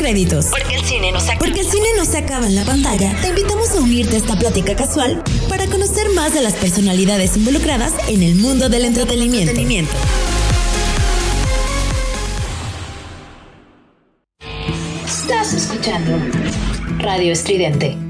Postcréditos. Porque el cine no se acaba. Porque el cine no se acaba en la pantalla. Te invitamos a unirte a esta plática casual para conocer más de las personalidades involucradas en el mundo del entretenimiento. Estás escuchando Radio Estridente.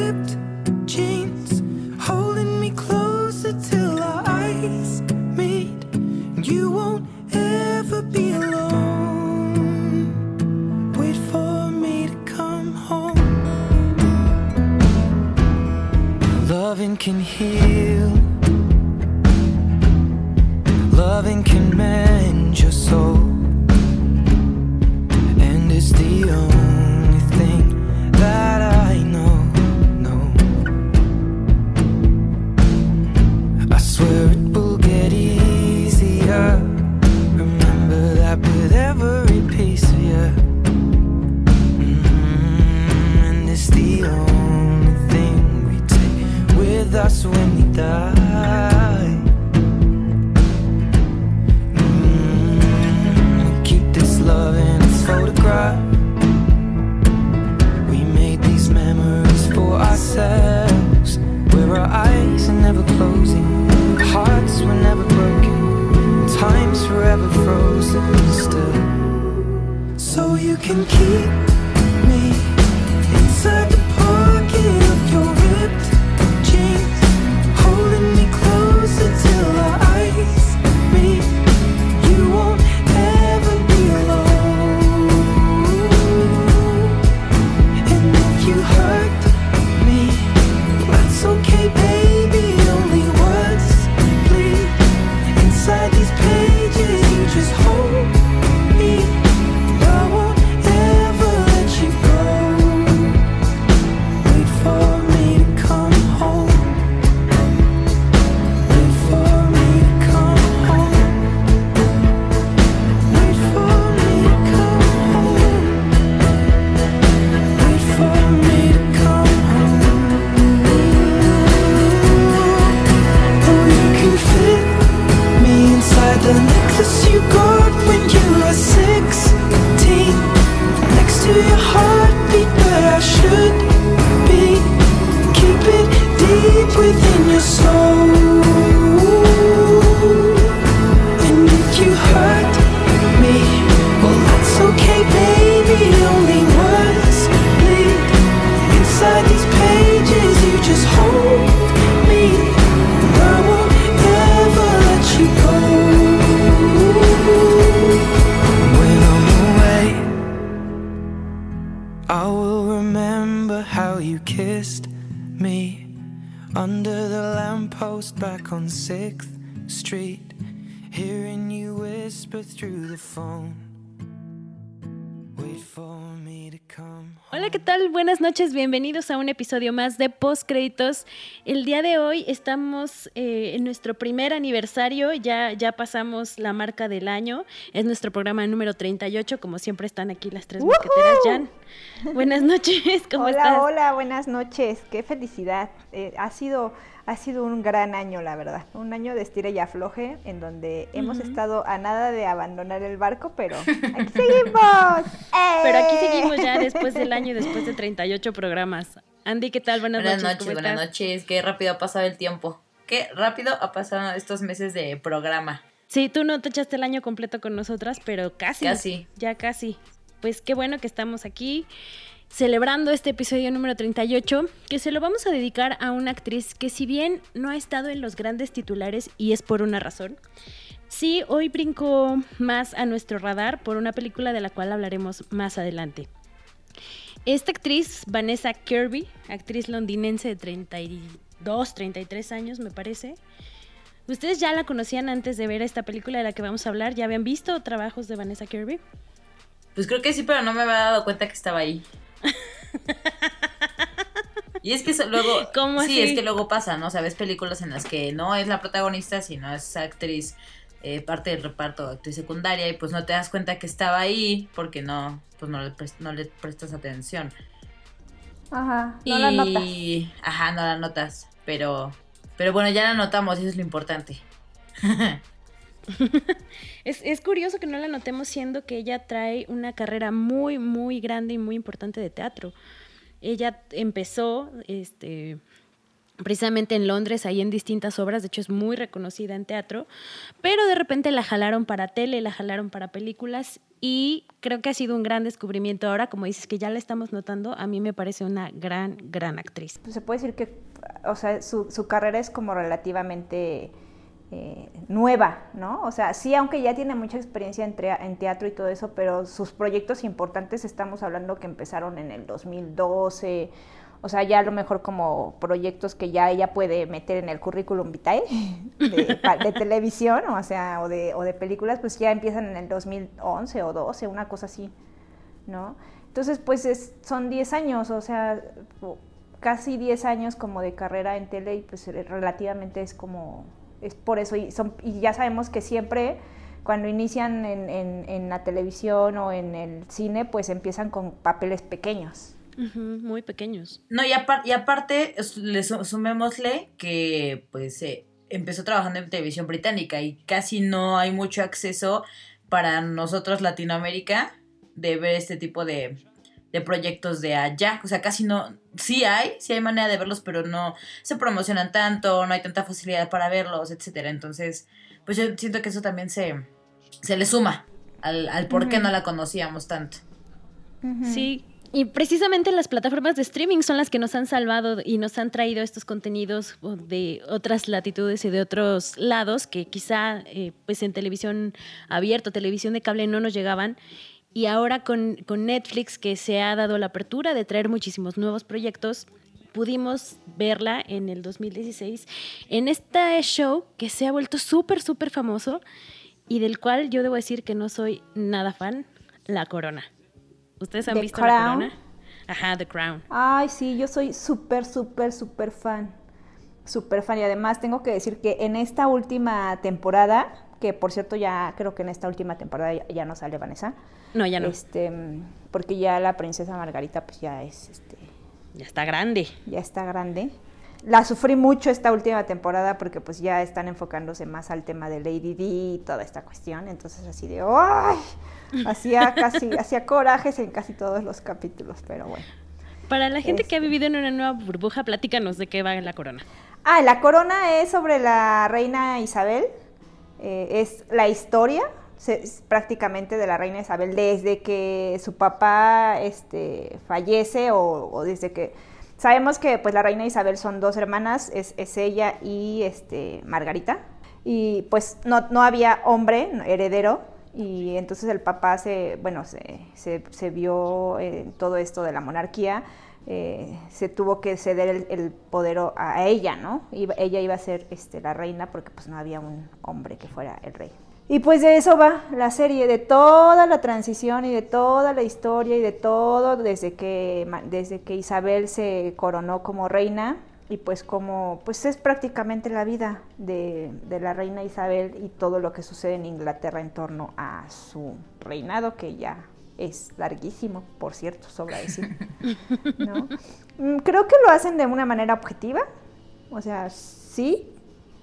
Loving can heal. Loving can mend can keep back on 6th Street, hearing you whisper through the phone. Wait for me to come. Hola, ¿qué tal? Buenas noches, bienvenidos a un episodio más de Post Créditos. El día de hoy estamos eh, en nuestro primer aniversario, ya, ya pasamos la marca del año, es nuestro programa número 38, como siempre están aquí las tres mosqueteras. Jan, buenas noches, ¿cómo hola, estás? hola, buenas noches. Qué felicidad. Eh, ha sido ha sido un gran año, la verdad. Un año de estira y afloje en donde hemos estado a nada de abandonar el barco, pero aquí seguimos. Pero aquí ¡Eh! seguimos ya después del año y después de 38 programas. Andy, ¿qué tal? Buenas, Buenas noches. noches, ¿cómo buenas estás? noches. Qué rápido ha pasado el tiempo. Qué rápido ha pasado estos meses de programa. Sí, tú no te echaste el año completo con nosotras, pero casi. Casi. Ya casi. Pues qué bueno que estamos aquí celebrando este episodio número 38, que se lo vamos a dedicar a una actriz que si bien no ha estado en los grandes titulares y es por una razón, sí hoy brincó más a nuestro radar por una película de la cual hablaremos más adelante. Esta actriz, Vanessa Kirby, actriz londinense de 32, 33 años me parece, ¿Ustedes ya la conocían antes de ver esta película de la que vamos a hablar? ¿Ya habían visto trabajos de Vanessa Kirby? Pues creo que sí, pero no me había dado cuenta que estaba ahí. Y es que luego. ¿Cómo sí, así? es que luego pasa, ¿no? O sea, ves películas en las que no es la protagonista, sino es actriz, eh, parte del reparto, actriz secundaria, y pues no te das cuenta que estaba ahí porque no, pues no le, no le prestas atención. Ajá, no y, la notas. Ajá, no la notas. Pero, pero bueno, ya la notamos y eso es lo importante. Es, es curioso que no la notemos siendo que ella trae una carrera muy, muy grande y muy importante de teatro. Ella empezó este, precisamente en Londres, ahí en distintas obras, de hecho es muy reconocida en teatro, pero de repente la jalaron para tele, la jalaron para películas y creo que ha sido un gran descubrimiento ahora, como dices que ya la estamos notando, a mí me parece una gran, gran actriz. Pues se puede decir que, o sea, su, su carrera es como relativamente eh, nueva, ¿no? O sea, sí, aunque ya tiene mucha experiencia en, en teatro y todo eso, pero sus proyectos importantes estamos hablando que empezaron en el 2012, o sea, ya a lo mejor como proyectos que ya ella puede meter en el currículum vitae de, de televisión, o sea, o de, o de películas, pues ya empiezan en el 2011 o 12, una cosa así, ¿no? Entonces, pues es- son 10 años, o sea, casi 10 años como de carrera en tele y pues eh, relativamente es como, es por eso, y, son, y ya sabemos que siempre cuando inician en, en- en la televisión o en el cine, pues empiezan con papeles pequeños. Muy pequeños. No, y, apar- y aparte, le su- sumémosle que pues eh, empezó trabajando en televisión británica y casi no hay mucho acceso para nosotros Latinoamérica de ver este tipo de, de proyectos de allá. O sea, casi no, sí hay, sí hay manera de verlos, pero no se promocionan tanto, no hay tanta facilidad para verlos, etcétera. Entonces, pues yo siento que eso también se, se le suma al, al por qué no la conocíamos tanto. Sí, y precisamente las plataformas de streaming son las que nos han salvado y nos han traído estos contenidos de otras latitudes y de otros lados que quizá eh, pues en televisión abierta, televisión de cable no nos llegaban. Y ahora con, con Netflix que se ha dado la apertura de traer muchísimos nuevos proyectos, pudimos verla en el 2016 en este show que se ha vuelto súper, súper famoso y del cual yo debo decir que no soy nada fan, La Corona. ¿Ustedes han The visto La. Corona? Ajá, The Crown. Ay, sí, yo soy súper, súper, súper fan. Súper fan. Y además tengo que decir que en esta última temporada, que por cierto ya creo que en esta última temporada ya, ya no sale Vanessa, No, ya no. este, porque ya la princesa Margarita pues ya es, este, Ya está grande. ya está grande. La sufrí mucho esta última temporada porque pues ya están enfocándose más al tema de Lady Di y toda esta cuestión. Entonces así de ¡ay! Hacía casi, hacía corajes en casi todos los capítulos, pero bueno. Para la gente que ha Este. vivido en una nueva burbuja, platícanos de qué va La Corona. Ah, la corona es sobre la reina Isabel. Eh, es la historia se- prácticamente de la reina Isabel desde que su papá este, fallece o, desde que... Sabemos que pues la reina Isabel son dos hermanas, es, es ella y este, Margarita. Y pues no, no había hombre heredero y entonces el papá se, bueno, se, se, se vio en todo esto de la monarquía eh, se tuvo que ceder el, poder a ella, ¿no? Ella iba a ser este, la reina porque pues no había un hombre que fuera el rey. Y pues de eso va la serie, de toda la transición y de toda la historia y de todo desde que, desde que Isabel se coronó como reina y pues como, pues es prácticamente la vida de, de la reina Isabel y todo lo que sucede en Inglaterra en torno a su reinado que ya es larguísimo, por cierto, sobra decir. ¿no? Mm, Creo que lo hacen de una manera objetiva. o sea, sí,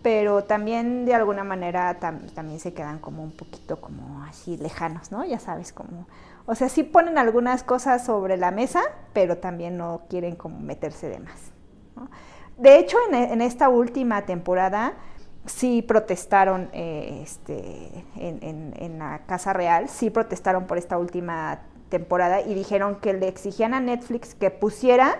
pero también de alguna manera tam- también se quedan como un poquito como así lejanos, ¿no? Ya sabes, como, o sea, sí ponen algunas cosas sobre la mesa, pero también no quieren como meterse de más. ¿no? De hecho, en, en esta última temporada sí protestaron eh, este, en, en- en la Casa Real, sí protestaron por esta última temporada y dijeron que le exigían a Netflix que pusiera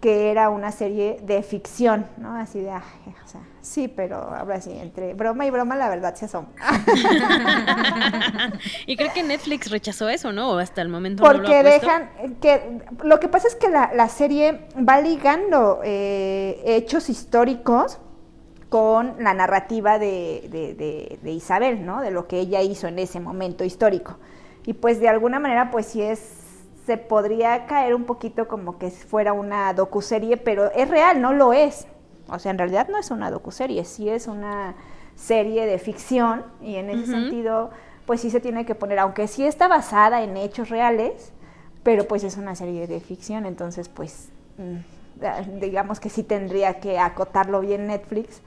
que era una serie de ficción, ¿no? Así de, "Ay, o sea, sí, pero ahora sí, entre broma y broma la verdad se asoma. y creo que Netflix rechazó eso, ¿no? O hasta el momento no lo Porque ha dejan que lo que pasa es que la, la serie va ligando eh, hechos históricos con la narrativa de, de- de- de Isabel, ¿no? De lo que ella hizo en ese momento histórico. Y pues de alguna manera, pues sí es, se podría caer un poquito como que fuera una docuserie, pero es real, no lo es. O sea, en realidad no es una docuserie, sí es una serie de ficción y en ese Ujú. sentido, pues sí se tiene que poner, aunque sí está basada en hechos reales, pero pues es una serie de ficción, entonces pues mm, digamos que sí tendría que acotarlo bien Netflix,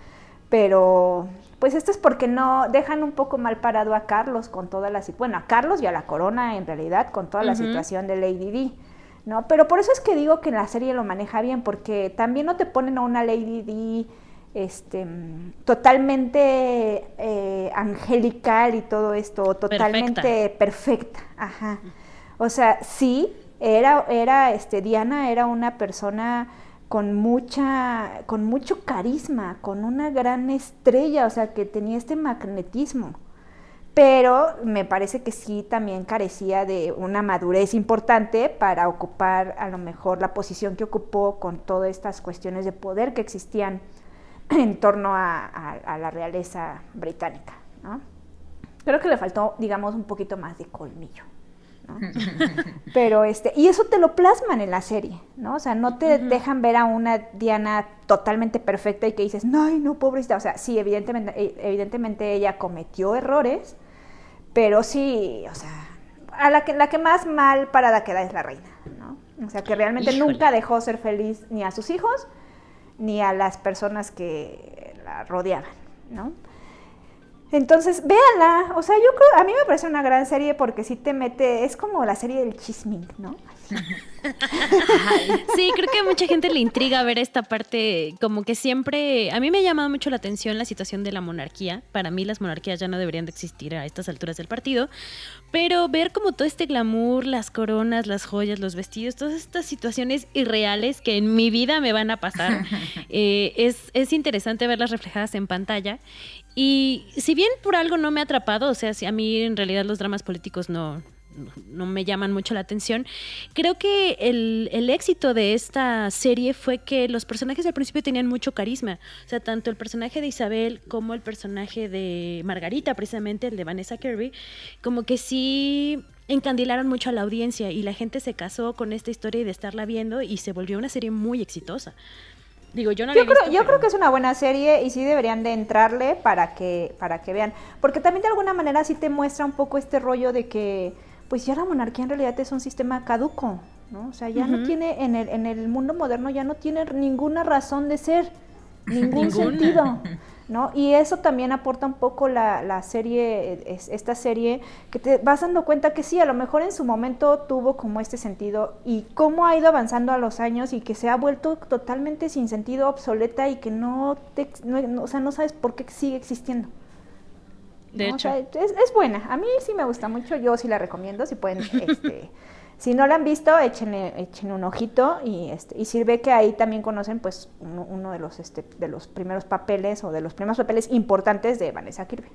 pero pues esto es porque no dejan un poco mal parado a Carlos con toda la bueno, a Carlos y a la corona en realidad con toda la situación de Lady D. ¿no? Pero por eso es que digo que la serie lo maneja bien, porque también no te ponen a una Lady D este, totalmente eh, angelical y todo esto, totalmente perfecta. Ajá. O sea, sí, era, era, este, Diana era una persona con mucha, con mucho carisma, con una gran estrella, o sea, que tenía este magnetismo pero me parece que sí también carecía de una madurez importante para ocupar a lo mejor la posición que ocupó con todas estas cuestiones de poder que existían en torno a, la realeza británica. Creo que le faltó, digamos, un poquito más de colmillo. ¿No? Pero este, y eso te lo plasman en la serie, ¿no? O sea, no te dejan ver a una Diana totalmente perfecta y que dices, no, ay, no, pobrecita. O sea, sí, evidentemente, eh, evidentemente ella cometió errores, pero sí, o sea, a la que, la que más mal parada queda es la reina, ¿no? O sea, que realmente Híjole. nunca dejó ser feliz ni a sus hijos ni a las personas que la rodeaban, ¿no? Entonces, véanla, o sea, yo creo, a mí me parece una gran serie porque sí te mete, es como la serie del chisming, ¿no? Sí, creo que a mucha gente le intriga ver esta parte, como que siempre, a mí me ha llamado mucho la atención la situación de la monarquía. Para mí las monarquías ya no deberían de existir a estas alturas del partido, pero ver como todo este glamour, las coronas, las joyas, los vestidos, todas estas situaciones irreales que en mi vida me van a pasar, eh, es, es interesante verlas reflejadas en pantalla. Y si bien por algo no me ha atrapado, o sea, si a mí en realidad los dramas políticos no, no- no me llaman mucho la atención. Creo que el, el éxito de esta serie fue que los personajes al principio tenían mucho carisma. O sea, tanto el personaje de Isabel como el personaje de Margarita, precisamente el de Vanessa Kirby, como que sí encandilaron mucho a la audiencia y la gente se casó con esta historia y de estarla viendo y se volvió una serie muy exitosa. Digo, yo no Yo he creo, visto, yo pero- creo que es una buena serie y sí deberían de entrarle para que, para que vean. Porque también de alguna manera sí te muestra un poco este rollo de que, pues ya la monarquía en realidad es un sistema caduco, ¿no? O sea, ya no tiene, en el, en el mundo moderno ya no tiene ninguna razón de ser, ningún sentido. ¿No? Y eso también aporta un poco la, la serie, es- esta serie, que te vas dando cuenta que sí, a lo mejor en su momento tuvo como este sentido y cómo ha ido avanzando a los años y que se ha vuelto totalmente sin sentido, obsoleta y que no, te, no, no- o sea, no sabes por qué sigue existiendo. De ¿no? O hecho. sea, es, es buena, a mí sí me gusta mucho, yo sí la recomiendo, si pueden, este, si no la han visto, échenle, échenle un ojito y, este, y sirve que ahí también conocen pues uno, uno de los este, de los primeros papeles o de los primeros papeles importantes de Vanessa Kirby.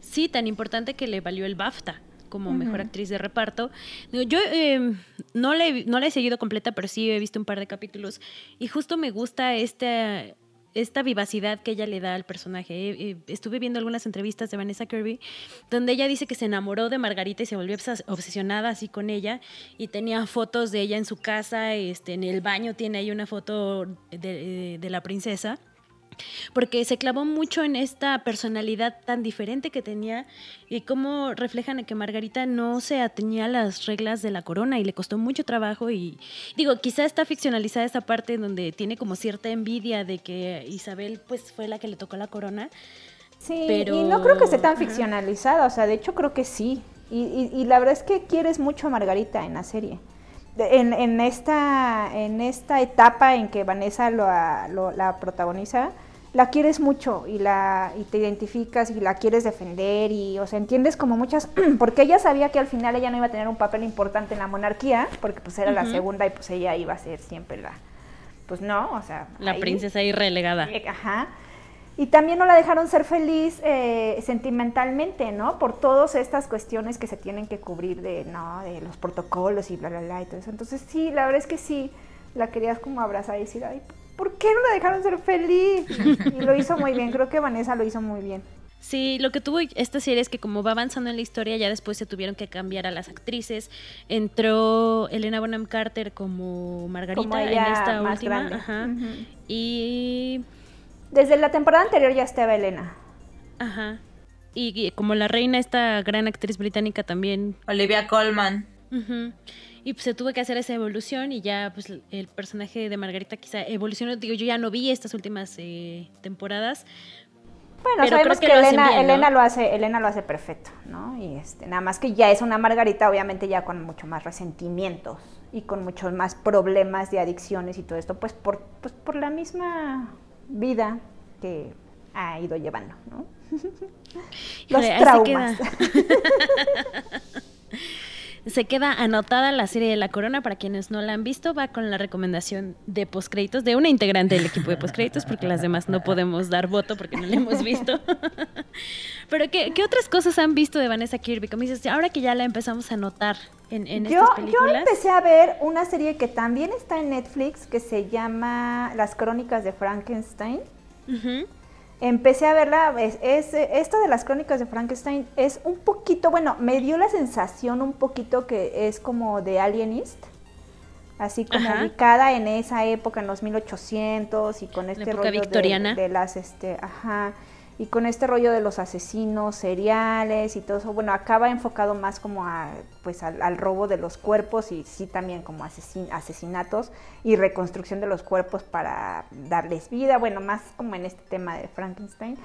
Sí, tan importante que le valió el BAFTA como mejor actriz de reparto. Yo eh, no, la he, no la he seguido completa, pero sí he visto un par de capítulos y justo me gusta esta, esta vivacidad que ella le da al personaje. Eh, eh, estuve viendo algunas entrevistas de Vanessa Kirby donde ella dice que se enamoró de Margarita y se volvió obses- obsesionada así con ella y tenía fotos de ella en su casa, este, en el baño tiene ahí una foto de, de la princesa. Porque se clavó mucho en esta personalidad tan diferente que tenía y cómo reflejan que Margarita no se atenía a las reglas de la corona y le costó mucho trabajo y digo, quizá está ficcionalizada esa parte donde tiene como cierta envidia de que Isabel pues fue la que le tocó la corona. Sí, Pero- y no creo que esté tan ficcionalizada, o sea, de hecho creo que sí. Y, y- y la verdad es que quieres mucho a Margarita en la serie. En, en esta, en esta etapa en que Vanessa lo, lo- la protagoniza, la quieres mucho y, la, y te identificas y la quieres defender y, o sea, entiendes como muchas, porque ella sabía que al final ella no iba a tener un papel importante en la monarquía, porque pues era la segunda y pues ella iba a ser siempre la, pues no, o sea, La ahí. princesa ahí relegada. Ajá. Y también no la dejaron ser feliz eh, sentimentalmente, ¿no? Por todas estas cuestiones que se tienen que cubrir de, ¿no? De los protocolos y bla, bla, bla y todo eso. Entonces sí, la verdad es que sí, la querías como abrazar y decir, ay, ¿por qué no la dejaron ser feliz? Y lo hizo muy bien, creo que Vanessa lo hizo muy bien. Sí, lo que tuvo esta serie es que como va avanzando en la historia, ya después se tuvieron que cambiar a las actrices. Entró Elena Bonham Carter como Margarita Como en esta más última. grande. Ajá. Y. Desde la temporada anterior ya estaba Elena. Ajá. Y, y como la reina, esta gran actriz británica también. Olivia Colman. Ujú. Y pues se tuvo que hacer esa evolución y ya pues el personaje de Margarita quizá evolucionó. Digo, yo ya no vi estas últimas eh, temporadas. Bueno, Pero sabemos creo que, lo Elena, bien, ¿no? Elena lo hace, Elena lo hace perfecto, ¿no? Y este, nada más que ya es una Margarita, obviamente ya con mucho más resentimientos y con muchos más problemas de adicciones y todo esto, pues por, pues por la misma vida que ha ido llevando, ¿no? Los Híjole, traumas. Se queda anotada la serie de La Corona. Para quienes no la han visto, va con la recomendación de postcréditos de una integrante del equipo de postcréditos, porque las demás no podemos dar voto porque no la hemos visto. Pero, ¿qué, qué otras cosas han visto de Vanessa Kirby? Como dices, ahora que ya la empezamos a notar en, en yo, estas yo películas. empecé a ver una serie que también está en Netflix que se llama Las Crónicas de Frankenstein. Empecé a verla, es, es, esto de las crónicas de Frankenstein es un poquito, bueno, me dio la sensación un poquito que es como de Alienist, así como Ajá. ubicada en esa época, en los 1800 y con este rollo de- victoriana. De, las, este, ajá, y con este rollo de los asesinos seriales y todo eso, bueno, acaba enfocado más como a, pues al, robo de los cuerpos y sí también como asesin- asesinatos y reconstrucción de los cuerpos para darles vida, bueno, más como en este tema de Frankenstein.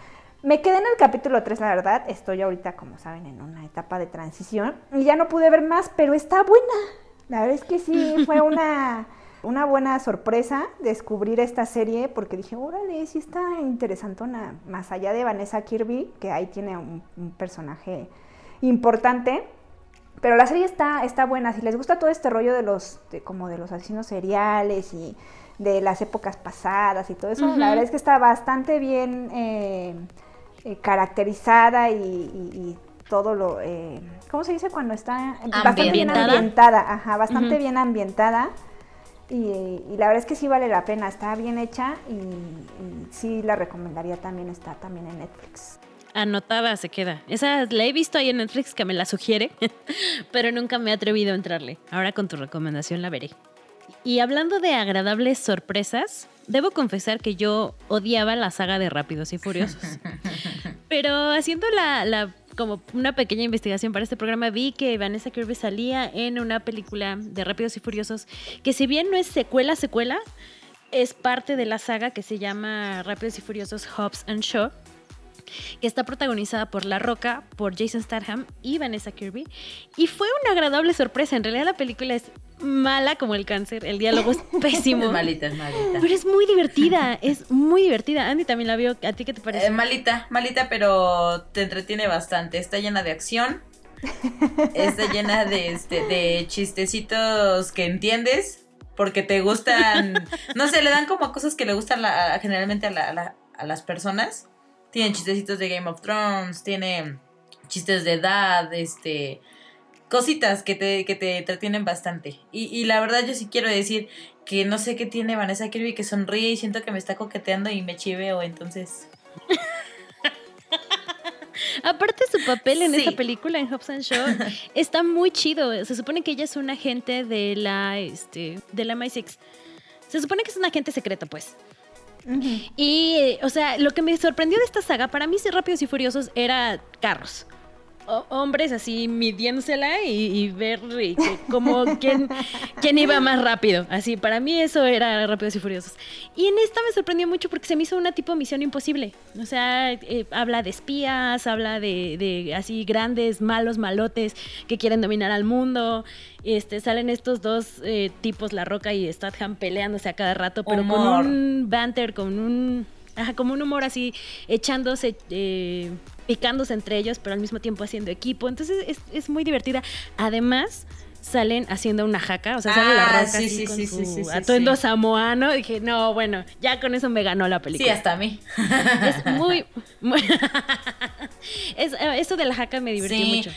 Me quedé en el capítulo 3, la verdad, estoy ahorita, como saben, en una etapa de transición y ya no pude ver más, pero está buena. La verdad es que sí, fue una, una buena sorpresa descubrir esta serie porque dije, órale, sí está interesantona, más allá de Vanessa Kirby, que ahí tiene un, un personaje importante. Pero la serie está, está buena. Si les gusta todo este rollo de los, de, como de los asesinos seriales y de las épocas pasadas y todo eso, la verdad es que está bastante bien eh, eh, caracterizada y, y- y todo lo, eh, ¿cómo se dice cuando está? Bastante bien Ambientada. ajá, bastante bien ambientada. Y, y la verdad es que sí vale la pena, está bien hecha y, y sí la recomendaría también, está también en Netflix. Anotada se queda. Esa la he visto ahí en Netflix que me la sugiere, pero nunca me he atrevido a entrarle. Ahora con tu recomendación la veré. Y hablando de agradables sorpresas, debo confesar que yo odiaba la saga de Rápidos y Furiosos. Pero haciendo la, la- como una pequeña investigación para este programa vi que Vanessa Kirby salía en una película de Rápidos y Furiosos que si bien no es secuela secuela, es parte de la saga que se llama Rápidos y Furiosos Hobbs and Shaw que está protagonizada por La Roca, por Jason Statham y Vanessa Kirby. Y fue una agradable sorpresa. En realidad la película es mala como el cáncer, el diálogo es pésimo. Es malita, es malita. Pero es muy divertida, es muy divertida. Andy también la vio. ¿A ti qué te parece? Eh, malita, malita, pero te entretiene bastante. Está llena de acción. Está llena de, este, de chistecitos que entiendes. Porque te gustan. No sé, le dan como cosas que le gustan la- generalmente a, la- a la- a las personas. Tienen chistecitos de Game of Thrones, tiene chistes de edad, este. Cositas que te, que te entretienen bastante. Y, y la verdad, yo sí quiero decir que no sé qué tiene Vanessa Kirby que sonríe y siento que me está coqueteando y me chiveo, entonces. Aparte su papel en Sí. esta película, en Hobbs and Shaw, está muy chido. Se supone que ella es una agente de la, este, de la MI6. Se supone que es un agente secreto, pues. Y, o sea, lo que me sorprendió de esta saga, para mí, Rápidos y Furiosos, era carros. Hombres así midiéndosela y, y ver y que- como quién, quién iba más rápido. Así, para mí eso era Rápidos y Furiosos. Y en esta me sorprendió mucho porque se me hizo una tipo misión imposible. O sea, eh, habla de espías, habla de, de así grandes, malos, malotes que quieren dominar al mundo. Este, salen estos dos eh, tipos, La Roca y Statham, peleándose a cada rato, pero Humor. con un banter, con un... Ajá, como un humor así, echándose, eh, picándose entre ellos, pero al mismo tiempo haciendo equipo. Entonces es, es muy divertida. Además, salen haciendo una jaca, o sea, sale la Ah, roca sí, así sí, con sí, su sí, sí, sí, atuendo sí. samoano. Dije, no, bueno, ya con eso me ganó la Sí, película. hasta a mí. Es muy... muy- es- eh, eso de la jaca me divirtió Sí. mucho.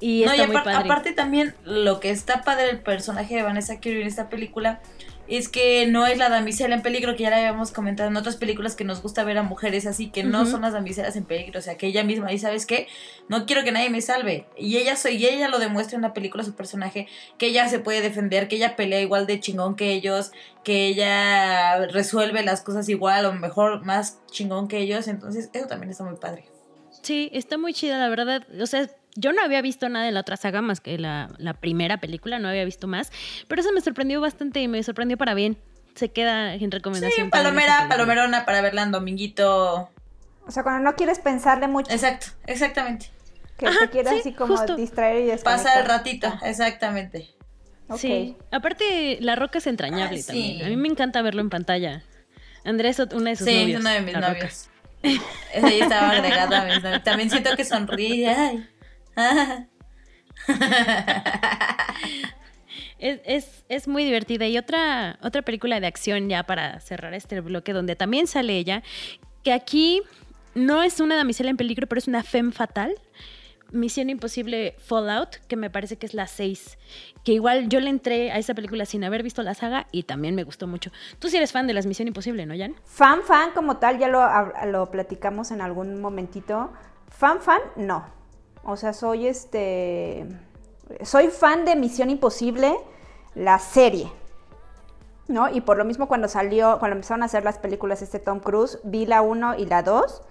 Y No, está y muy padre. aparte también lo que está padre del personaje de Vanessa Kirby en esta película es que no es la damisela en peligro, que ya la habíamos comentado en otras películas que nos gusta ver a mujeres así, que no son las damiselas en peligro, o sea, que ella misma, y sabes qué, no quiero que nadie me salve. Y ella soy, y ella lo demuestra en la película, su personaje, que ella se puede defender, que ella pelea igual de chingón que ellos, que ella resuelve las cosas igual o mejor, más chingón que ellos, entonces eso también está muy padre. Sí, está muy chida, la verdad. O sea, yo no había visto nada de la otra saga más que la, la primera película, no había visto más. Pero eso me sorprendió bastante y me sorprendió para bien. Se queda en recomendación. Sí, esa palomera, palomerona para verla en dominguito. O sea, cuando no quieres pensarle mucho, Exacto, exactamente. que Ajá, te quieras sí, así como justo. distraer y desconectar. Pasa el ratito, exactamente. Sí, aparte La Roca es entrañable Ah, sí. también. A mí me encanta verlo en pantalla. Andrés, una de sus Sí, novios. uno de mis novios. Ese ahí estaba agregado a mis novios. También siento que sonríe. Ay. Es, es, es muy divertida. Y otra, otra película de acción ya para cerrar este bloque donde también sale ella, que aquí no es una damisela en peligro, pero es una femme fatal. Misión Imposible Fallout, que me parece que es la 6. Que igual yo le entré a esa película sin haber visto la saga y también me gustó mucho. Tú sí eres fan de las Misión Imposible, ¿no, Jan? Fan, fan como tal, ya lo, lo platicamos en algún momentito. Fan, fan, no. O sea, soy este. Soy fan de Misión Imposible, la serie. ¿No? Y por lo mismo cuando salió, cuando empezaron a hacer las películas este Tom Cruise, vi la 1 y la 2.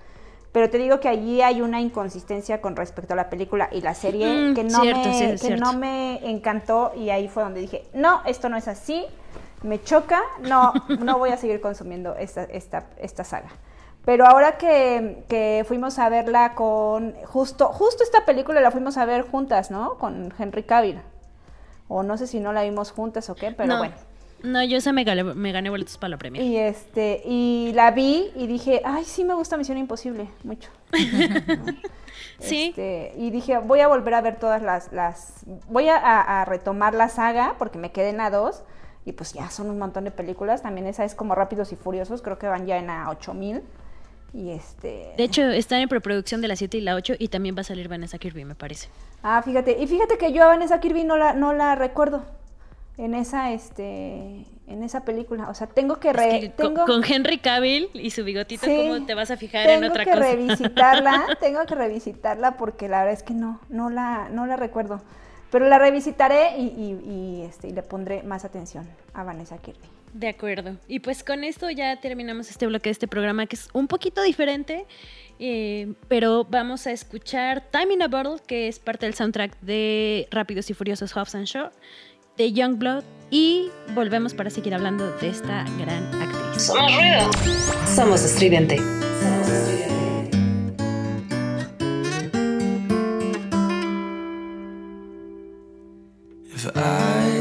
Pero te digo que allí hay una inconsistencia con respecto a la película y la serie Mm, que, no cierto, me, sí, que cierto. no me encantó y ahí fue donde dije, no, esto no es así, me choca, no, no voy a seguir consumiendo esta, esta, esta saga. Pero ahora que, que fuimos a verla con, justo, justo esta película la fuimos a ver juntas, ¿no? Con Henry Cavill. O no sé si no la vimos juntas o qué, pero no, bueno. no, yo esa me gané, me gané boletos para la premia. Y este, y la vi y dije, ay, sí me gusta Misión Imposible, mucho. Sí. Este, y dije, voy a volver a ver todas las, las voy a, a- a retomar la saga porque me quedé en la 2 y pues ya son un montón de películas, también esa es como Rápidos y Furiosos, creo que van ya en a 8000 y este... De hecho, están en preproducción de la 7 y la 8 y también va a salir Vanessa Kirby, me parece. Ah, fíjate, y fíjate que yo a Vanessa Kirby no la, no la recuerdo en esa, este, en esa película, o sea, tengo que, re- Es que tengo... con, Henry Cavill y su bigotito, Sí, ¿cómo te vas a fijar en tengo otra que cosa? revisitarla, tengo que revisitarla porque la verdad es que no, no la, no la recuerdo. Pero la revisitaré y, y- y, este, y le pondré más atención a Vanessa Kirby. De acuerdo. Y pues con esto ya terminamos este bloque de este programa que es un poquito diferente, eh, pero vamos a escuchar Time in a Bottle, que es parte del soundtrack de Rápidos y Furiosos Hobbs and Shaw, de Youngblood, y volvemos para seguir hablando de esta gran actriz. Somos ruido. Somos estridente. If I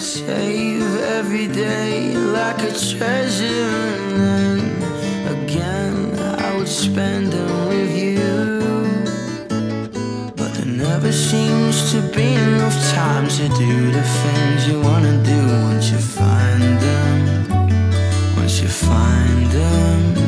save every day like a treasure, and then again I would spend them with you. But there never seems to be enough time to do the things you wanna do once you find them. Once you find There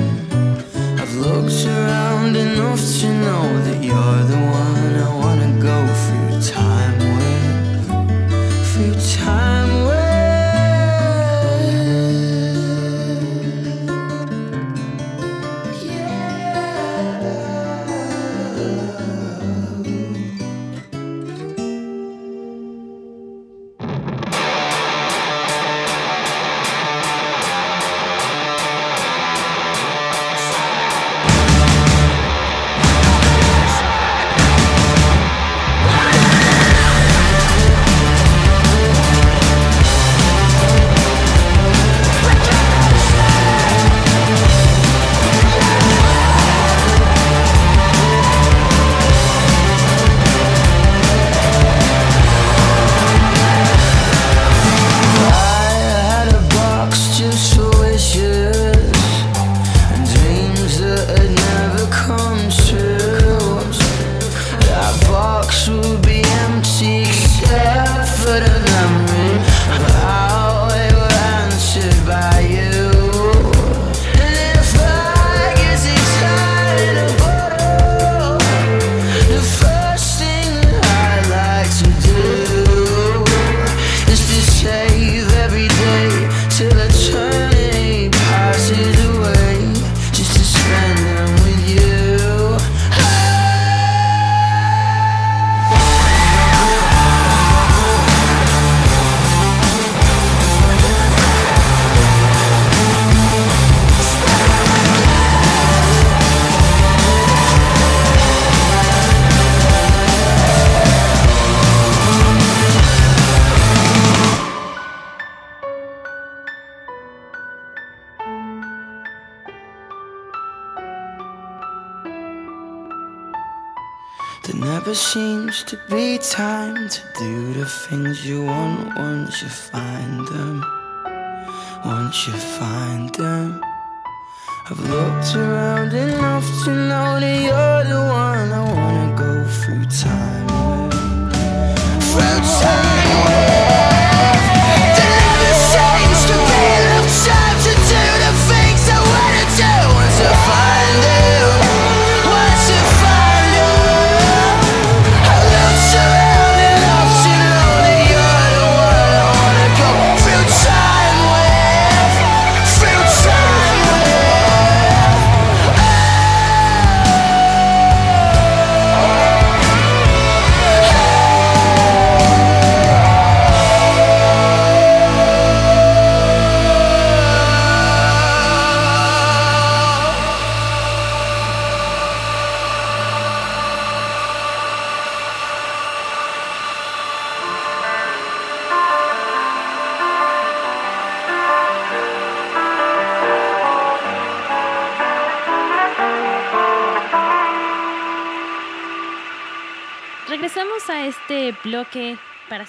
once you find them. Once you find them. I've looked around enough to know that you're the one I wanna go through time with. Through time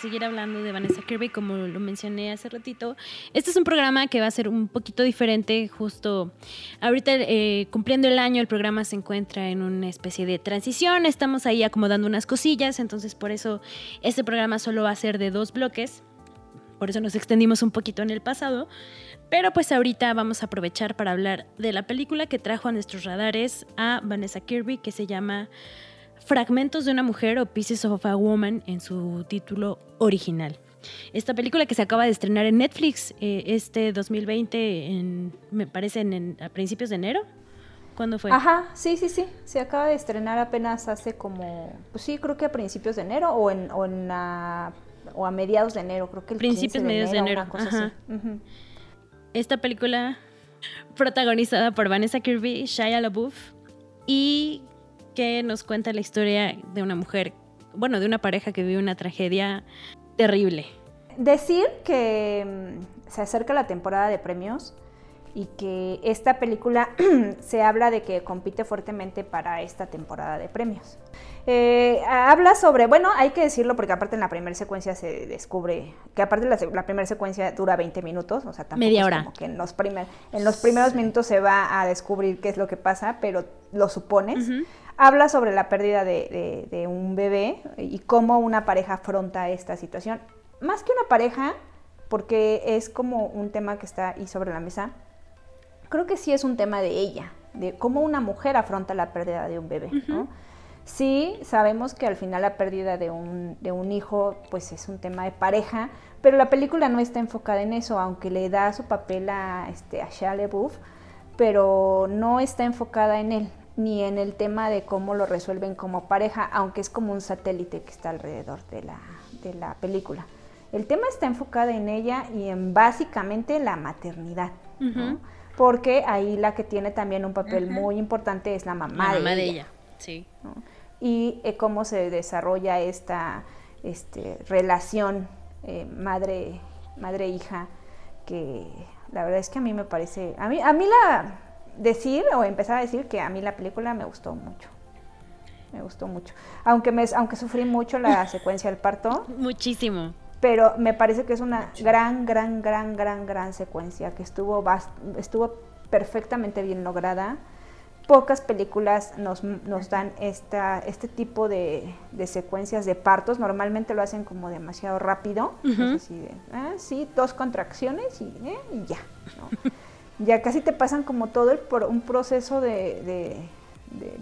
seguir hablando de Vanessa Kirby, como lo mencioné hace ratito. Este es un programa que va a ser un poquito diferente, justo ahorita eh, cumpliendo el año, el programa se encuentra en una especie de transición, estamos ahí acomodando unas cosillas, entonces por eso este programa solo va a ser de dos bloques, por eso nos extendimos un poquito en el pasado. Pero pues ahorita vamos a aprovechar para hablar de la película que trajo a nuestros radares a Vanessa Kirby, que se llama Fragmentos de una mujer o Pieces of a Woman en su título original. Esta película que se acaba de estrenar en Netflix eh, este 2020, en, me parece en, en- a principios de enero. ¿Cuándo fue? Ajá, sí, sí, sí. Se acaba de estrenar apenas hace como, pues sí, creo que a principios de enero o en, o en la- o a mediados de enero, creo que el Principios, 15 de mediados de enero, una cosa ajá. así. Esta película protagonizada por Vanessa Kirby, Shia LaBeouf y que nos cuenta la historia de una mujer, bueno, de una pareja que vive una tragedia terrible. Decir que mm, se acerca la temporada de premios y que esta película se habla de que compite fuertemente para esta temporada de premios. Eh, habla sobre, bueno, hay que decirlo porque aparte en la primera secuencia se descubre que aparte la, primera secuencia dura 20 minutos, o sea, tampoco Media es hora. como que en los, primer- en los primeros minutos se va a descubrir qué es lo que pasa, pero lo supones. Habla sobre la pérdida de, de- de un bebé y cómo una pareja afronta esta situación. Más que una pareja, porque es como un tema que está ahí sobre la mesa, creo que sí es un tema de ella, de cómo una mujer afronta la pérdida de un bebé. ¿no? Sí, sabemos que al final la pérdida de un, de un hijo pues es un tema de pareja, pero la película no está enfocada en eso, aunque le da su papel a, este, a Shia LaBeouf, pero no está enfocada en él, ni en el tema de cómo lo resuelven como pareja, aunque es como un satélite que está alrededor de la, de la película. El tema está enfocado en ella y en básicamente la maternidad, ¿no? Porque ahí la que tiene también un papel muy importante es la mamá, La mamá de, de ella. ella. Sí. ¿no? Y eh, cómo se desarrolla esta este, relación eh, madre, madre-hija, que la verdad es que a mí me parece, a mí, a mí la, decir o empezar a decir que a mí la película me gustó mucho. Me gustó mucho. Aunque, me, aunque sufrí mucho la secuencia del parto, Muchísimo. pero me parece que es una gran, gran, gran, gran, gran secuencia que estuvo, estuvo perfectamente bien lograda. Pocas películas nos, nos dan esta, este tipo de, de secuencias de partos. Normalmente lo hacen como demasiado rápido. Es así de, ah, sí, dos contracciones y, eh, y ya. ¿no? ya casi te pasan como todo el, pro- un proceso de,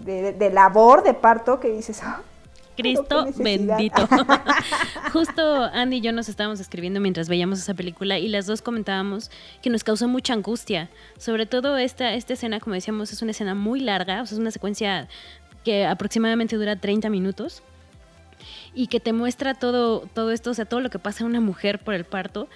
de, de- labor de parto que dices, "Ah, Cristo bendito. Justo Andy y yo nos estábamos escribiendo mientras veíamos esa película y las dos comentábamos que nos causó mucha angustia. Sobre todo esta, esta escena, como decíamos, es una escena muy larga, o sea, es una secuencia que aproximadamente dura 30 minutos y que te muestra todo, todo esto, o sea, todo lo que pasa a una mujer por el parto.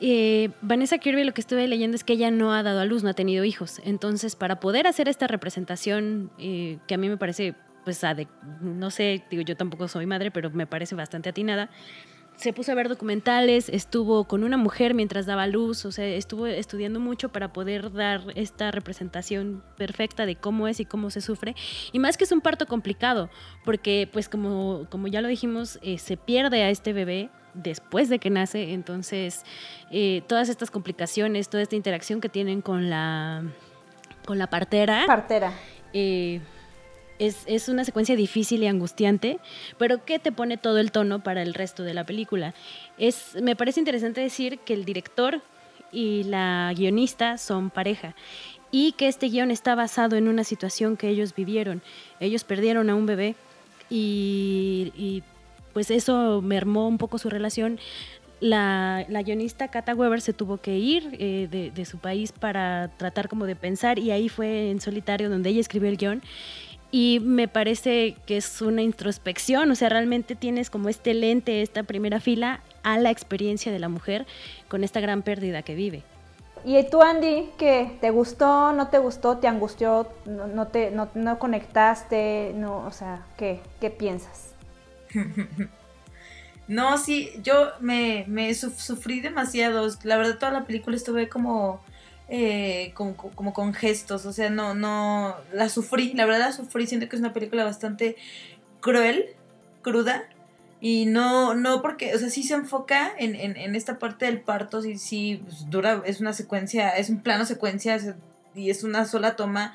Eh, Vanessa Kirby lo que estuve leyendo es que ella no ha dado a luz, no ha tenido hijos. Entonces, para poder hacer esta representación, eh, que a mí me parece, pues, no sé, digo, yo tampoco soy madre, pero me parece bastante atinada, se puso a ver documentales, estuvo con una mujer mientras daba luz, o sea, estuvo estudiando mucho para poder dar esta representación perfecta de cómo es y cómo se sufre. Y más que es un parto complicado, porque pues como, como ya lo dijimos, eh, se pierde a este bebé después de que nace, entonces eh, todas estas complicaciones, toda esta interacción que tienen con la, con la partera. Partera. Eh, es, una secuencia difícil y angustiante, pero que te pone todo el tono para el resto de la película. Es, me parece interesante decir que el director y la guionista son pareja y que este guion está basado en una situación que ellos vivieron. Ellos perdieron a un bebé y, pues eso mermó un poco su relación. La, guionista Kata Weber se tuvo que ir eh, de, su país para tratar como de pensar y ahí fue en solitario donde ella escribió el guion y me parece que es una introspección, o sea, realmente tienes como este lente, esta primera fila a la experiencia de la mujer con esta gran pérdida que vive. ¿Y tú, Andy, qué? ¿Te gustó, no te gustó, te angustió, no, te, no, conectaste? No, o sea, ¿qué, qué piensas? No, sí, yo me, me sufrí demasiado. La verdad, toda la película estuve como eh, como, con gestos, o sea, no, no, la sufrí, la verdad la sufrí, siento que es una película bastante cruel, cruda, y no, no porque, o sea, sí se enfoca en, en, esta parte del parto, sí, sí, pues, dura, es una secuencia, es un plano secuencia, y es una sola toma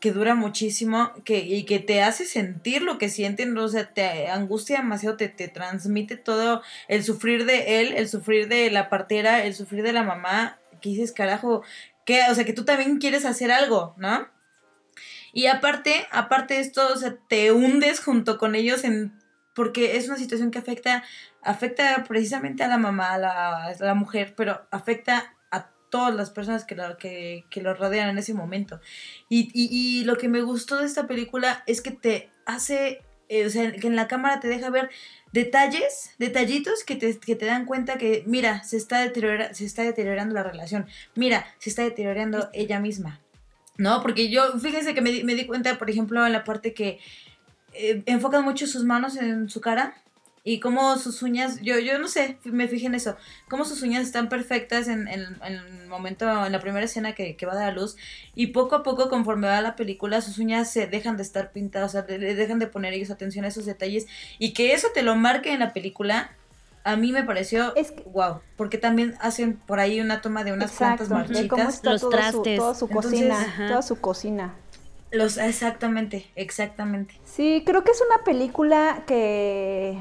que dura muchísimo que, y que te hace sentir lo que sienten, o sea, te angustia demasiado, te, te transmite todo el sufrir de él, el sufrir de la partera, el sufrir de la mamá, que dices, carajo, que, o sea, que tú también quieres hacer algo, ¿no? Y aparte, aparte de esto, o sea, te hundes junto con ellos en porque es una situación que afecta, afecta precisamente a la mamá, a la, la mujer, pero afecta a todas las personas que lo, que, que lo rodean en ese momento. Y, y, y, lo que me gustó de esta película es que te hace, eh, o sea, que en la cámara te deja ver detalles, detallitos que te, que te dan cuenta que, mira, se está, se está deteriorando la relación, mira, se está deteriorando ella misma, ¿no? Porque yo, fíjense que me, di cuenta, por ejemplo, en la parte que eh, enfocan mucho sus manos en su cara y cómo sus uñas, yo, yo no sé, me fijé en eso, cómo sus uñas están perfectas en, el momento, en la primera escena que, va a dar a luz, y poco a poco, conforme va la película, sus uñas se dejan de estar pintadas, o sea, dejan de poner ellos atención a esos detalles, y que eso te lo marque en la película, a mí me pareció es wow, porque también hacen por ahí una toma de unas cuantas marchitas, los trastes, toda su cocina, toda su cocina. Los, exactamente, exactamente. Sí, creo que es una película que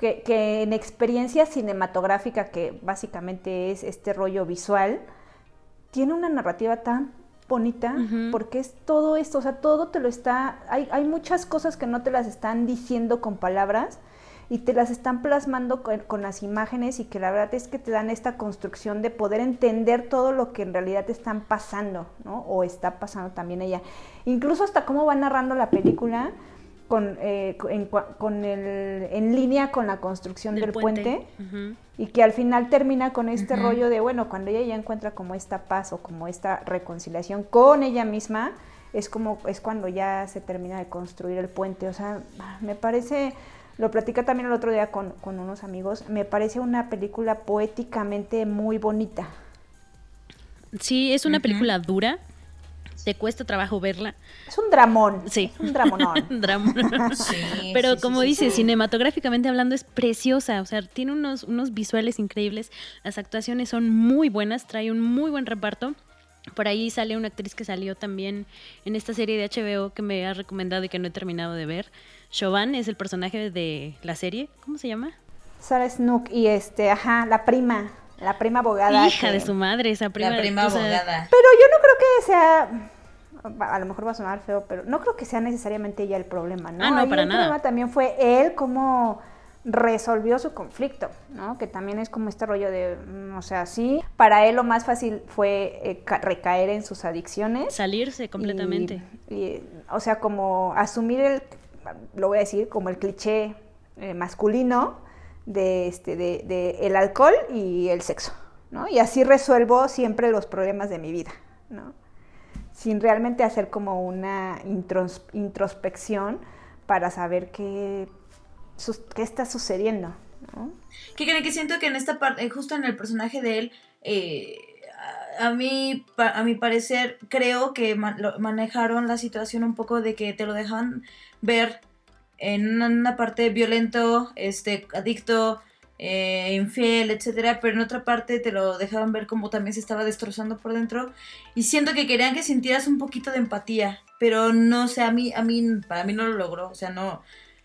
que, en experiencia cinematográfica, que básicamente es este rollo visual, tiene una narrativa tan bonita porque es todo esto, o sea, todo te lo está, hay, hay muchas cosas que no te las están diciendo con palabras y te las están plasmando con, las imágenes y que la verdad es que te dan esta construcción de poder entender todo lo que en realidad te están pasando, ¿no? O está pasando también ella. Incluso hasta cómo va narrando la película, con, eh, en, con el, en línea con la construcción del, puente, y que al final termina con este rollo de, bueno, cuando ella ya encuentra como esta paz o como esta reconciliación con ella misma, es como es cuando ya se termina de construir el puente. O sea, me parece, lo platica también el otro día con, con unos amigos, me parece una película poéticamente muy bonita. Sí, es una película dura, te cuesta trabajo verla. Es un dramón. Sí. un dramonón. dramón. Pero como dice, cinematográficamente hablando es preciosa, o sea, tiene unos, unos visuales increíbles, las actuaciones son muy buenas, trae un muy buen reparto. Por ahí sale una actriz que salió también en esta serie de HBO que me ha recomendado y que no he terminado de ver. Chauvin es el personaje de la serie. ¿Cómo se llama? Sarah Snook y este, ajá, la prima. La prima abogada. Hija de su madre, esa prima. La prima abogada. Pero yo no creo que sea. A lo mejor va a sonar feo, pero no creo que sea necesariamente ella el problema, ¿no? Ah, no, para el nada. problema también fue él cómo resolvió su conflicto, ¿no? Que también es como este rollo de, mm, o sea, sí, para él lo más fácil fue eh, recaer en sus adicciones. Salirse completamente. Y, o sea, como asumir el, lo voy a decir, como el cliché eh, masculino, de, este, de, de, el alcohol y el sexo, ¿no? Y así resuelvo siempre los problemas de mi vida, ¿no? Sin realmente hacer como una introspección para saber qué, qué está sucediendo, ¿no? ¿Qué creen que siento que en esta parte, justo en el personaje de él, eh, a, mí, a mi parecer, creo que manejaron la situación un poco de que te lo dejan ver en una, parte violento, este, adicto, eh, infiel, etcétera, pero en otra parte te lo dejaban ver como también se estaba destrozando por dentro y siento que querían que sintieras un poquito de empatía, pero no sé, a mí, a mí, para mí no lo logró, o sea, no,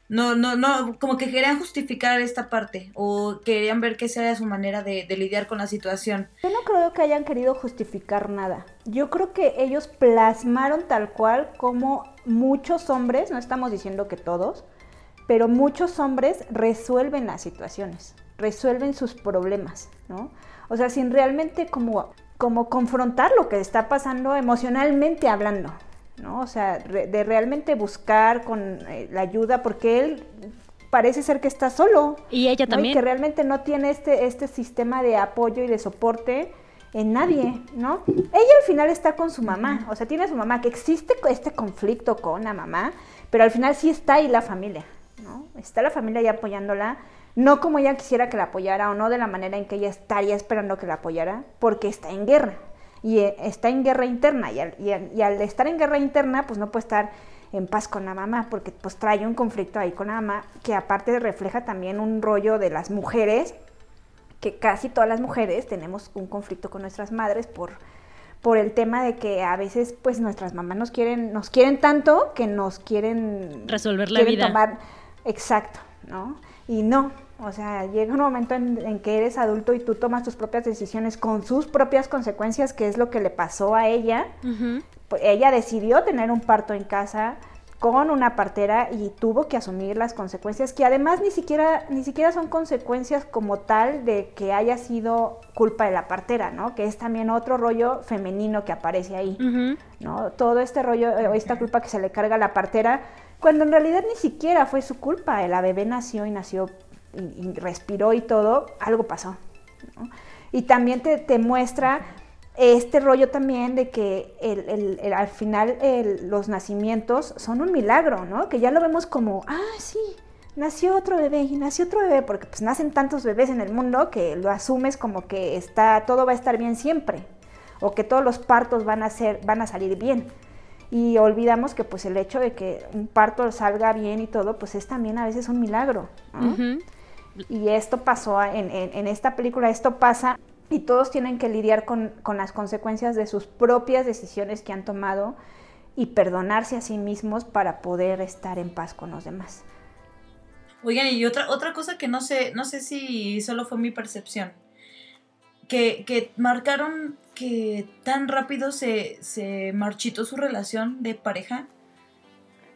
no, no, no, como que querían justificar esta parte o querían ver que esa su manera de, de lidiar con la situación. Yo no creo que hayan querido justificar nada. Yo creo que ellos plasmaron tal cual como muchos hombres, no estamos diciendo que todos, pero muchos hombres resuelven las situaciones, resuelven sus problemas, ¿no? O sea, sin realmente como, como confrontar lo que está pasando emocionalmente hablando, ¿no? O sea, re- de realmente buscar con eh, la ayuda, porque él parece ser que está solo. Y ella ¿no? también. Y que realmente no tiene este, este sistema de apoyo y de soporte en nadie, ¿no? Ella al final está con su mamá, o sea, tiene a su mamá, que existe este conflicto con la mamá, pero al final sí está ahí la familia, ¿no? Está la familia ahí apoyándola, no como ella quisiera que la apoyara o no de la manera en que ella estaría esperando que la apoyara, porque está en guerra y eh, está en guerra interna y al- y al estar en guerra interna pues no puede estar en paz con la mamá porque pues trae un conflicto ahí con la mamá que aparte refleja también un rollo de las mujeres que casi todas las mujeres tenemos un conflicto con nuestras madres por por el tema de que a veces pues nuestras mamás nos quieren nos quieren tanto que nos quieren Resolver la quieren vida. tomar exacto no y no o sea llega un momento en, en que eres adulto y tú tomas tus propias decisiones con sus propias consecuencias que es lo que le pasó a ella. Pues, ella decidió tener un parto en casa con una partera y tuvo que asumir las consecuencias que además ni siquiera ni siquiera son consecuencias como tal de que haya sido culpa de la partera, ¿no? Que es también otro rollo femenino que aparece ahí. ¿no? Todo este rollo eh, o esta culpa que se le carga a la partera cuando en realidad ni siquiera fue su culpa, la bebé nació y nació y, y respiró y todo, algo pasó. ¿no? Y también te, te muestra este rollo también de que el, el- el- al final los nacimientos son un milagro, ¿no? Que ya lo vemos como, ah, sí, nació otro bebé y nació otro bebé, porque pues nacen tantos bebés en el mundo que lo asumes como que está, todo va a estar bien siempre, o que todos los partos van a ser, van a salir bien. Y olvidamos que pues el hecho de que un parto salga bien y todo, pues es también a veces un milagro. Y esto pasó en, en- en esta película, esto pasa y todos tienen que lidiar con, con las consecuencias de sus propias decisiones que han tomado y perdonarse a sí mismos para poder estar en paz con los demás. Oigan, y otra, otra cosa que no sé, no sé si solo fue mi percepción. Que, que marcaron que tan rápido se, se marchitó su relación de pareja.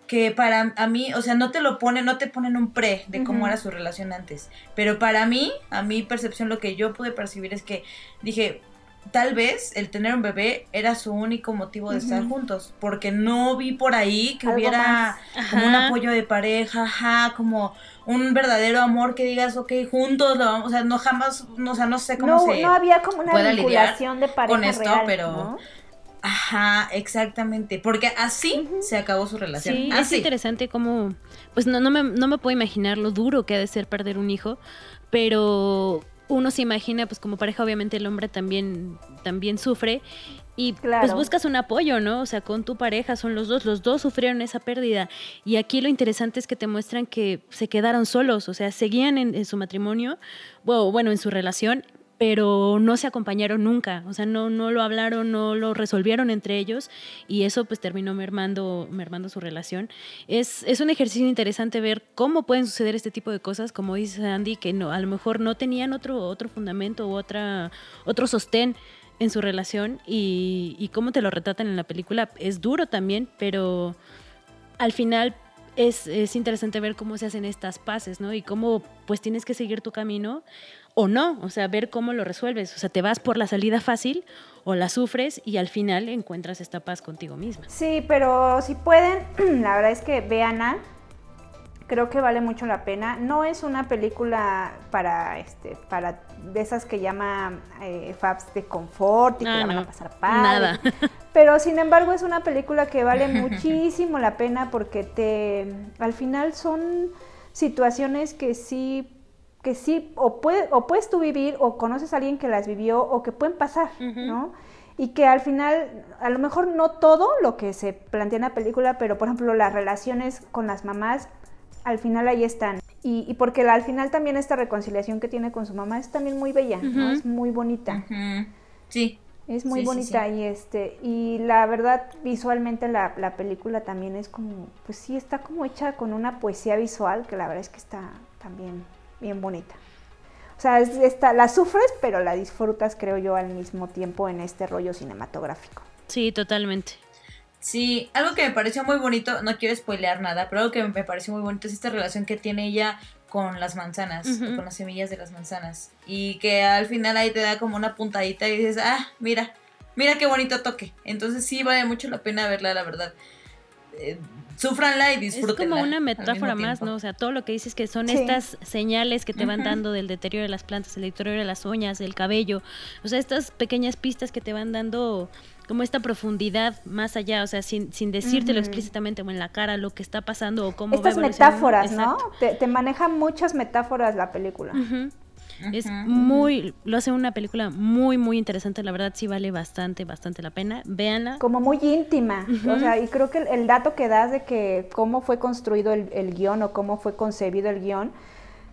Que para a mí, o sea, no te lo ponen, no te ponen un pre de cómo era su relación antes. Pero para mí, a mi percepción, lo que yo pude percibir es que dije, tal vez el tener un bebé era su único motivo de estar juntos. Porque no vi por ahí que Algo hubiera como un apoyo de pareja, ajá, como un verdadero amor que digas, ok, juntos lo vamos, o sea, no jamás, no, o sea, no sé cómo No, se... no había como una vinculación de pareja con esto, real, pero- ¿no? Ajá, exactamente, porque así se acabó su relación. Sí, es interesante cómo, pues no, no, me, no me puedo imaginar lo duro que ha de ser perder un hijo, pero uno se imagina, pues como pareja obviamente el hombre también, también sufre y pues Claro. buscas un apoyo, ¿no? O sea, con tu pareja son los dos, los dos sufrieron esa pérdida y aquí lo interesante es que te muestran que se quedaron solos, o sea, seguían en, en su matrimonio, bueno, bueno, en su relación, pero no se acompañaron nunca, o sea, no, no lo hablaron, no lo resolvieron entre ellos y eso pues terminó mermando, mermando su relación. Es, es un ejercicio interesante ver cómo pueden suceder este tipo de cosas, como dice Andy, que no, a lo mejor no tenían otro, otro fundamento u otra, otro sostén en su relación y, y cómo te lo retratan en la película. Es duro también, pero al final es, es interesante ver cómo se hacen estas paces, ¿no? Y cómo pues tienes que seguir tu camino o no, o sea, ver cómo lo resuelves. O sea, te vas por la salida fácil o la sufres y al final encuentras esta paz contigo misma. Sí, pero si pueden, la verdad es que veanla. Creo que vale mucho la pena. No es una película para este, para de esas que llama eh, Fabs de confort y que la van no, a pasar padre. nada. Pero sin embargo es una película que vale muchísimo la pena porque te al final son situaciones que sí que sí, o, puede, o puedes tú vivir, o conoces a alguien que las vivió, o que pueden pasar, ¿no? Y que al final, a lo mejor no todo lo que se plantea en la película, pero por ejemplo las relaciones con las mamás, al final ahí están. Y, y porque al final también esta reconciliación que tiene con su mamá es también muy bella, ¿no? Es muy bonita. Sí. Es muy Sí, sí, bonita sí. y este y la verdad visualmente la, la película también es como pues sí está como hecha con una poesía visual que la verdad es que está también bien bonita. O sea, es, está, la sufres pero la disfrutas creo yo al mismo tiempo en este rollo cinematográfico. Sí, totalmente. Sí, algo que me pareció muy bonito, no quiero spoilear nada, pero algo que me pareció muy bonito es esta relación que tiene ella con las manzanas, con las semillas de las manzanas. Y que al final ahí te da como una puntadita y dices, ah, mira, mira qué bonito toque. Entonces sí vale mucho la pena verla, la verdad. Eh, súfranla y Es disfrútenla. como una metáfora más. ¿no? O sea, todo lo que dices que son Sí. estas señales que te van dando del deterioro de las plantas, el deterioro de las uñas, del cabello. O sea, estas pequeñas pistas que te van dando como esta profundidad más allá, o sea, sin, sin decírtelo explícitamente o en la cara lo que está pasando o cómo Estas metáforas, ¿no? Te, te maneja muchas metáforas la película. Es muy, lo hace una película muy, muy interesante. La verdad sí vale bastante, bastante la pena. Véanla. Como muy íntima. O sea, y creo que el, el dato que das de que cómo fue construido el, el guion o cómo fue concebido el guion,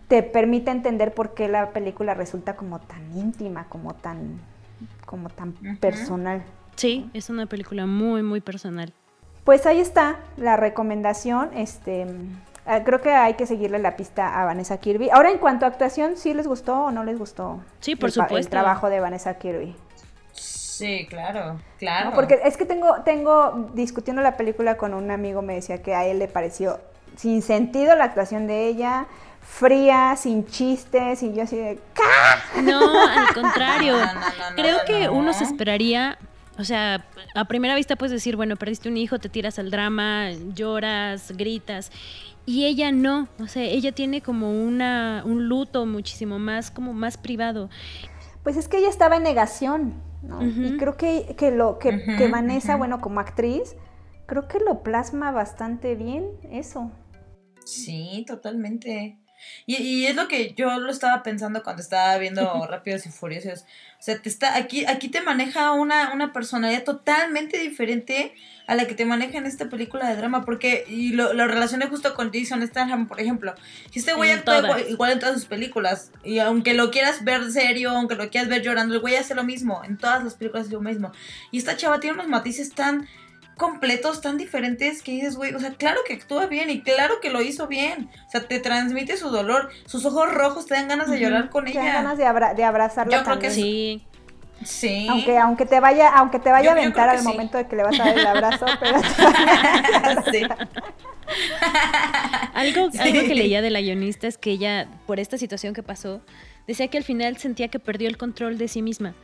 te permite entender por qué la película resulta como tan íntima, como tan, como tan personal. Sí, es una película muy, muy personal. Pues ahí está la recomendación. Este, ah, creo que hay que seguirle la pista a Vanessa Kirby. Ahora, en cuanto a actuación, ¿sí les gustó o no les gustó? Sí, por el, pa- El supuesto. trabajo de Vanessa Kirby. Sí, claro, claro. ¿no? Porque es que tengo, tengo, discutiendo la película con un amigo, me decía que a él le pareció sin sentido la actuación de ella, fría, sin chistes, y yo así de, "¿Qué?". No, al contrario. No, no, no, no, Creo no, que no. uno se esperaría, o sea, a primera vista puedes decir, bueno, perdiste un hijo, te tiras al drama, lloras, gritas. Y ella no, o sea, ella tiene como una, un luto muchísimo más, como más privado. Pues es que ella estaba en negación, ¿no? Y creo que, que lo que, que Vanessa, bueno, como actriz, creo que lo plasma bastante bien eso. Sí, totalmente. Y, y es lo que yo lo estaba pensando cuando estaba viendo Rápidos y Furiosos. O sea, te está, aquí, aquí te maneja una, una personalidad totalmente diferente a la que te maneja en esta película de drama. Porque, y lo, lo relacioné justo con Jason Statham, por ejemplo. Si este güey actúa igual, igual en todas sus películas. Y aunque lo quieras ver serio, aunque lo quieras ver llorando, el güey hace lo mismo. En todas las películas es lo mismo. Y esta chava tiene unos matices tan completos, tan diferentes que dices, güey, o sea, claro que actúa bien y claro que lo hizo bien. O sea, te transmite su dolor, sus ojos rojos te dan ganas de llorar con Te ella. dan ganas de, abra- de abrazarla Yo creo que. Sí, Sí. Aunque, aunque te vaya, aunque te vaya Yo- a aventar al sí. momento de que le vas a dar el abrazo, pero Sí. Algo, Sí. algo que leía de la guionista es que ella, por esta situación que pasó, decía que al final sentía que perdió el control de sí misma.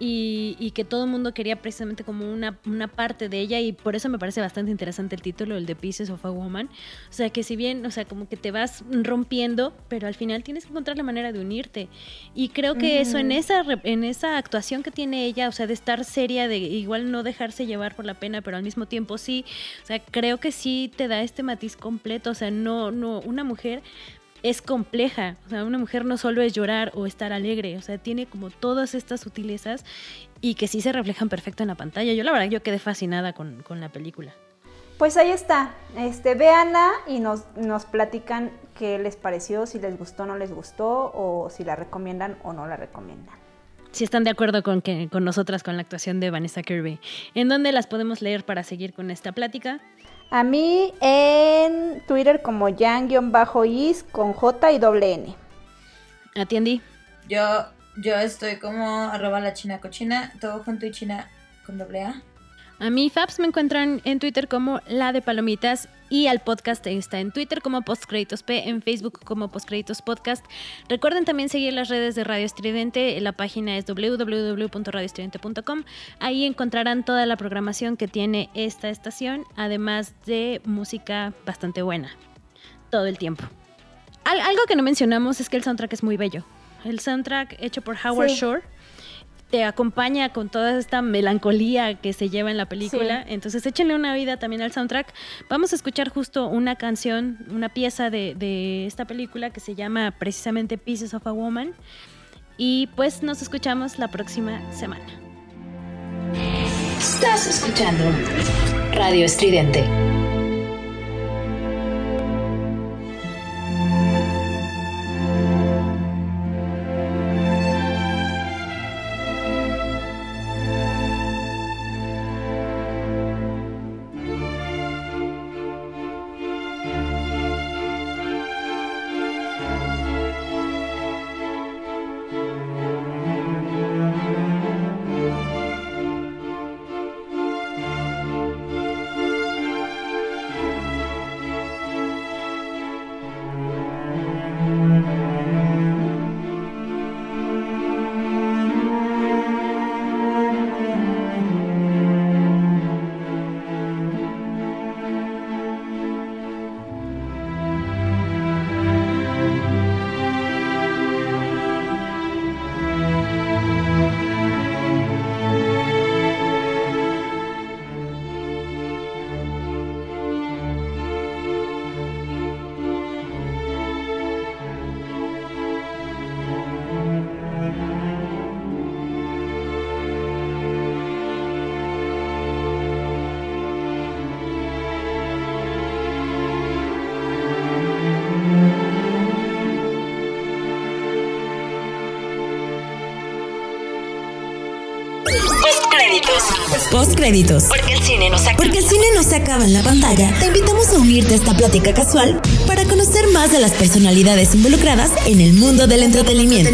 Y, y que todo el mundo quería precisamente como una, una parte de ella y por eso me parece bastante interesante el título, el de Pieces of a Woman. O sea, que si bien, o sea, como que te vas rompiendo, pero al final tienes que encontrar la manera de unirte. Y creo que eso en esa, en esa actuación que tiene ella, o sea, de estar seria, de igual no dejarse llevar por la pena, pero al mismo tiempo sí, o sea, creo que sí te da este matiz completo, o sea, no, no, una mujer es compleja, o sea, una mujer no solo es llorar o estar alegre, o sea, tiene como todas estas sutilezas y que sí se reflejan perfecto en la pantalla. Yo la verdad, yo quedé fascinada con, con la película. Pues ahí está. Este, véanla y nos, nos platican qué les pareció, si les gustó o no les gustó, o si la recomiendan o no la recomiendan. Si están de acuerdo con, que, con nosotras con la actuación de Vanessa Kirby, ¿en dónde las podemos leer para seguir con esta plática? A mí en Twitter como Jan-Is con J y doble N. Atiendí. Yo, yo estoy como arroba la china cochina, todo junto y china con doble A. A mí, Fabs, me encuentran en Twitter como La de Palomitas y al podcast está en Twitter como Postcréditos P, en Facebook como Postcréditos Podcast. Recuerden también seguir las redes de Radio Estridente, la página es www.radioestridente.com. Ahí encontrarán toda la programación que tiene esta estación, además de música bastante buena, todo el tiempo. Al- algo que no mencionamos es que el soundtrack es muy bello. El soundtrack hecho por Howard Sí. Shore te acompaña con toda esta melancolía que se lleva en la película. Entonces échenle una vida también al soundtrack. Vamos a escuchar justo una canción, una pieza de, de esta película que se llama precisamente Pieces of a Woman. Y pues nos escuchamos la próxima semana. Estás escuchando Radio Estridente. Post créditos. Porque el cine no se acaba. Porque el cine no se acaba en la pantalla. Te invitamos a unirte a esta plática casual para conocer más de las personalidades involucradas en el mundo del entretenimiento.